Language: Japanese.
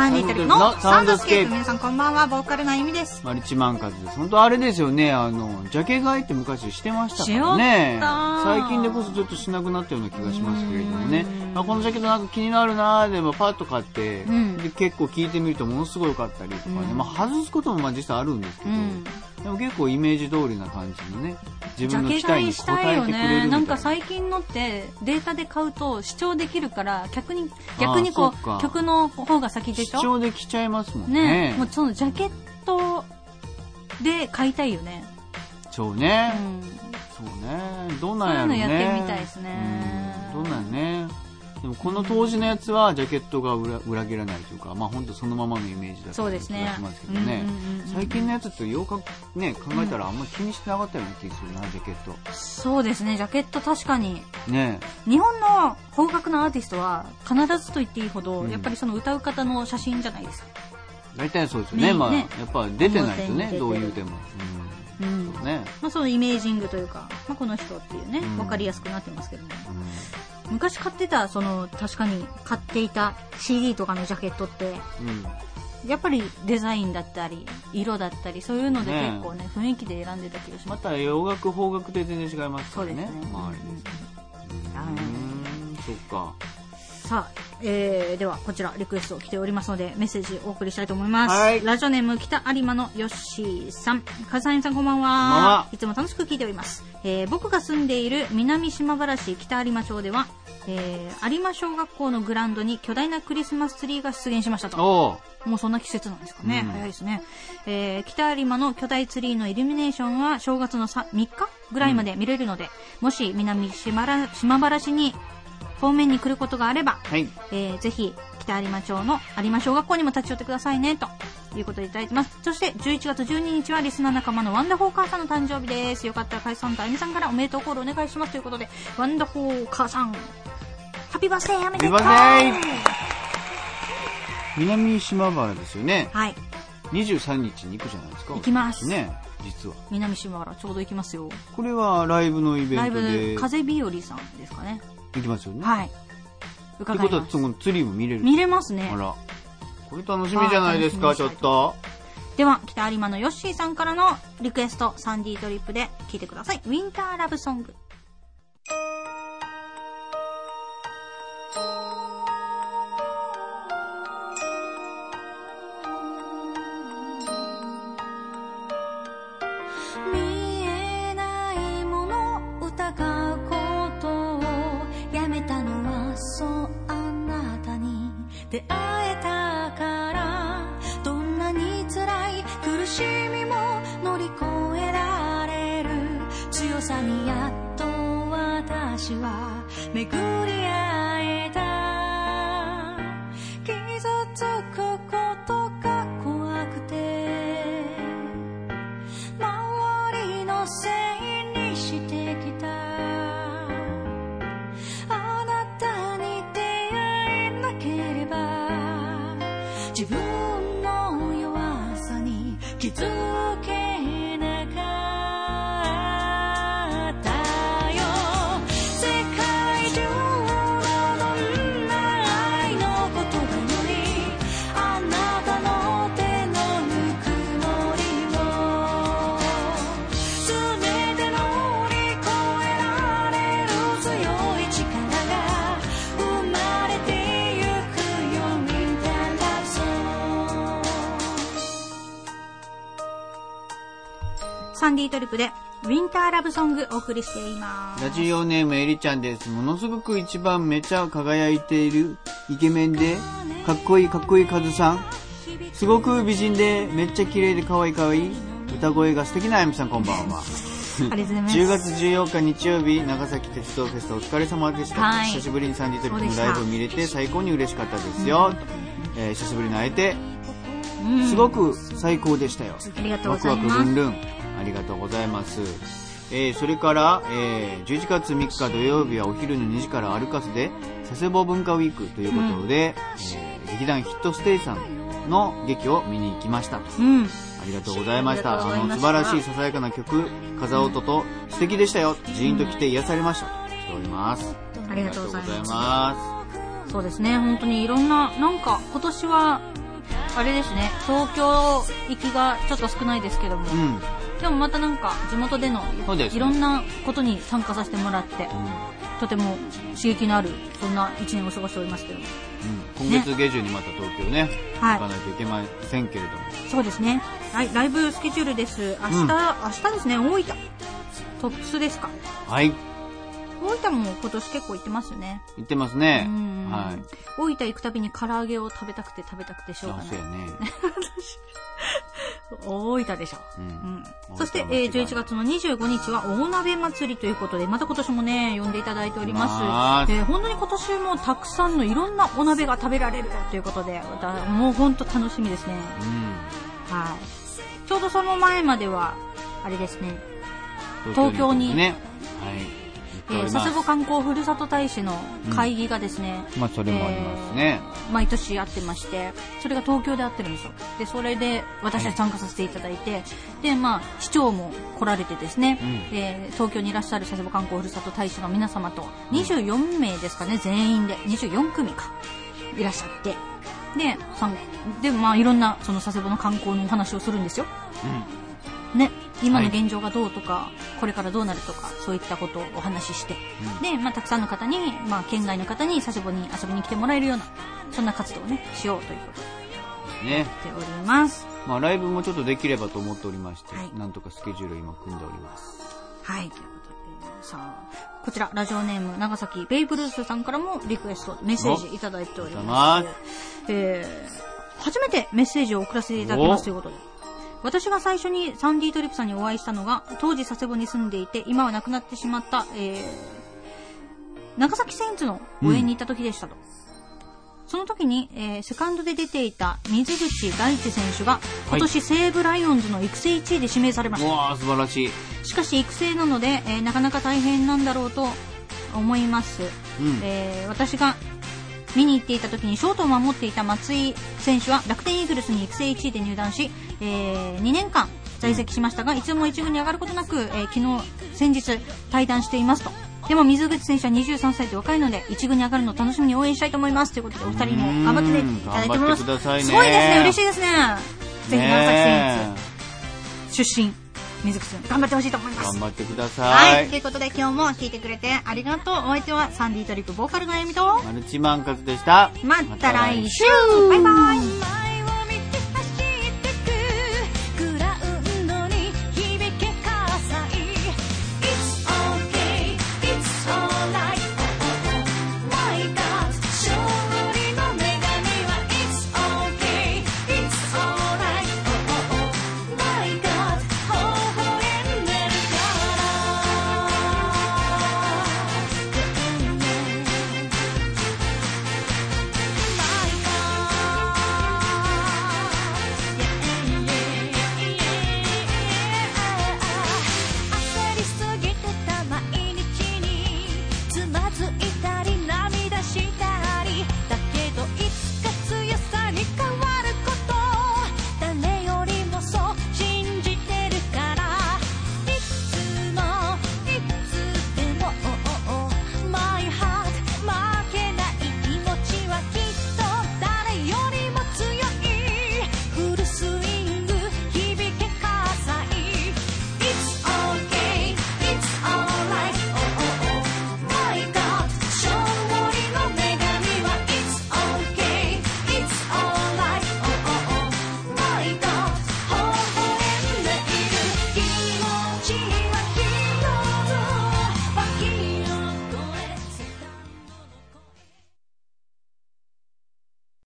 サンディテレビのサウンドスケープ。皆さんこんばんは、ボーカルなゆみです。マルチマンカズです。本当あれですよね、あの、ジャケ買いって昔してましたからね。最近でこそちょっとしなくなったような気がしますけれどもね。あこのジャケットなんか気になるなーでもパッと買って、うん、で結構聞いてみるとものすごい良かったりとかね。うん、まあ外すこともまあ実際あるんですけど、うん、でも結構イメージ通りな感じのね、自分の期待に応えてくれるな。ね、なんか最近のってデータで買うと試聴できるから、逆に、逆にこう、曲の方が先でしょ？視聴できちゃいますもんね。ねもうそのジャケットで買いたいよね。そうね。うん、そうね。どんなんやろね。そういうのやってみたいですね。どんなんね。でもこの当時のやつはジャケットが裏裏切らないというか、まあ本当そのままのイメージだったりしますけどね。最近のやつってよくね、考えたらあんまり気にしてなかったような気がするな、ジャケット。そうですね、ジャケット確かに。ね日本の邦楽のアーティストは必ずと言っていいほど、うん、やっぱりその歌う方の写真じゃないですか。大体そうですよね。ねまあ、ね、やっぱ出てないとね、どう言うても。うん、ね。まあそのイメージングというか、まあこの人っていうね、わ、かりやすくなってますけども。昔買ってたその確かに買っていた CD とかのジャケットって、うん、やっぱりデザインだったり色だったりそういうので結構ね、ね、雰囲気で選んでた気がします。また洋楽邦楽で全然違いますからね。そうですね。周りでうんそっかさあ、えー、ではこちらリクエスト来ておりますのでメッセージお送りしたいと思います、はい、ラジオネーム北有馬のよっしーさん。かさんさんこんばんは。いつも楽しく聞いております、えー、僕が住んでいる南島原市北有馬町ではえー、有馬小学校のグラウンドに巨大なクリスマスツリーが出現しましたと。もうそんな季節なんですかね。うん、早いですね。えー、北有馬の巨大ツリーのイルミネーションは正月の3日ぐらいまで見れるので、うん、もし南島原市に方面に来ることがあれば、はい、えー、ぜひ北有馬町の有馬小学校にも立ち寄ってくださいねということでいただいてます。そして11月12日はリスナー仲間のワンダホー母さんの誕生日です。よかったら海さんとあゆみさんからおめでとうコールお願いしますということでワンダホー母さん。ハピバースデーおめでとう南島原ですよね。はい。23日に行くじゃないですか。行きます。ね実は。南島原ちょうど行きますよ。これはライブのイベントで。ライブ風日和さんですかね行きますよね。はい。伺います。ってことはそのツリーも見れる見れますね。あら。これ楽しみじゃないですかちょっと。では北有馬のヨッシーさんからのリクエストサンディートリップで聴いてください。ウィンターラブソング出会えたからどんなに辛い苦しみも乗り越えられる。強さにやっと私は巡り会えた。viu? サンディートリップでウィンターラブソングお送りしています。ラジオネームエリちゃんです。ものすごく一番めちゃ輝いているイケメンで、かっこいいかっこいいカズさん。すごく美人でめっちゃ綺麗で可愛い可愛い。歌声が素敵なあやみさんこんばんは。ありがとうございます。10月14日日曜日、長崎鉄道フェスタお疲れ様でした。はい、久しぶりにサンディートリップのライブを見れて最高に嬉しかったですよ。うん、えー、久しぶりに会えて、すごく最高でしたよ。ありがとうございます。ワクワクルンルン。ありがとうございます。えー、それから、えー、11月3日土曜日はお昼の2時からアルカスで佐世保文化ウィークということで、うん、えー、劇団ヒットステイさんの劇を見に行きました。うん、ありがとうございました。あの、素晴らしいささやかな曲、風音と素敵でしたよ。ジーンと来て癒されました。しております。ありがとうございます。そうですね、本当にいろんな、なんか今年はあれですね、東京行きがちょっと少ないですけども、うん、でもまたなんか地元でのいろんなことに参加させてもらって、うん、とても刺激のある、そんな一年を過ごしておりますけども。うん、今月下旬にまた東京ね、ね行かないといけませんけれども。そうですね。はい、ライブスケジュールです。明日、うん、明日ですね、大分。トップスですか。はい。大分も今年結構行ってますね。行ってますね。はい。大分行くたびに唐揚げを食べたくて食べたくてしょうがない。そうやね。大分でしょ。うん。うん、そして、えー、11月の25日は大鍋祭りということで、また今年もね、呼んでいただいております。えー、本当に今年もたくさんのいろんなお鍋が食べられるということで、もう本当楽しみですね。うん。はい。ちょうどその前までは、あれですね、東京に、ね、はい。えー、佐世保観光ふるさと大使の会議がですね、うん、まあそれもありますね、えー、毎年やってましてそれが東京でやってるんですよでそれで私たち参加させていただいて、はい、でまあ市長も来られてですね、うん、えー、東京にいらっしゃる佐世保観光ふるさと大使の皆様と24名ですかね全員で24組かいらっしゃって。ででまあいろんなその佐世保の観光のお話をするんですよ、うん、ね今の現状がどうとか、はい、これからどうなるとか、そういったことをお話しして、うん、で、まあ、たくさんの方に、まあ、県外の方に佐世保に遊びに来てもらえるような、そんな活動をね、しようということで、ね、やっております。まあ、ライブもちょっとできればと思っておりまして、はい、なんとかスケジュール今組んでおります。はい、ということで、さあ、こちら、ラジオネーム、長崎ベイブルースさんからもリクエスト、メッセージいただいております。えー、初めてメッセージを送らせていただきますということで、私が最初にサンディトリップさんにお会いしたのが、当時佐世保に住んでいて、今は亡くなってしまった、えー、長崎セインツの応援に行った時でしたと。うん、その時に、えー、セカンドで出ていた水口大地選手が、今年西武ライオンズの育成1位で指名されました。わ、はい、素晴らしい。しかし育成なので、えー、なかなか大変なんだろうと思います。うん、えー、私が見に行っていた時にショートを守っていた松井選手は楽天イーグルスに育成1位で入団し、えー、2年間在籍しましたが、いつも1軍に上がることなく、えー、昨日、先日退団していますと。でも水口選手は23歳で若いので、1軍に上がるのを楽しみに応援したいと思います。ということで、お二人も頑張っていただいております。すごいですね、嬉しいですね。ぜひ長崎選手出身。水口さん、頑張ってほしいと思います。頑張ってください。はい。ということで今日も聞いてくれてありがとう。お相手はサンディートリップボーカルのあゆみと、マルチマンカズでした。また来週バイバイ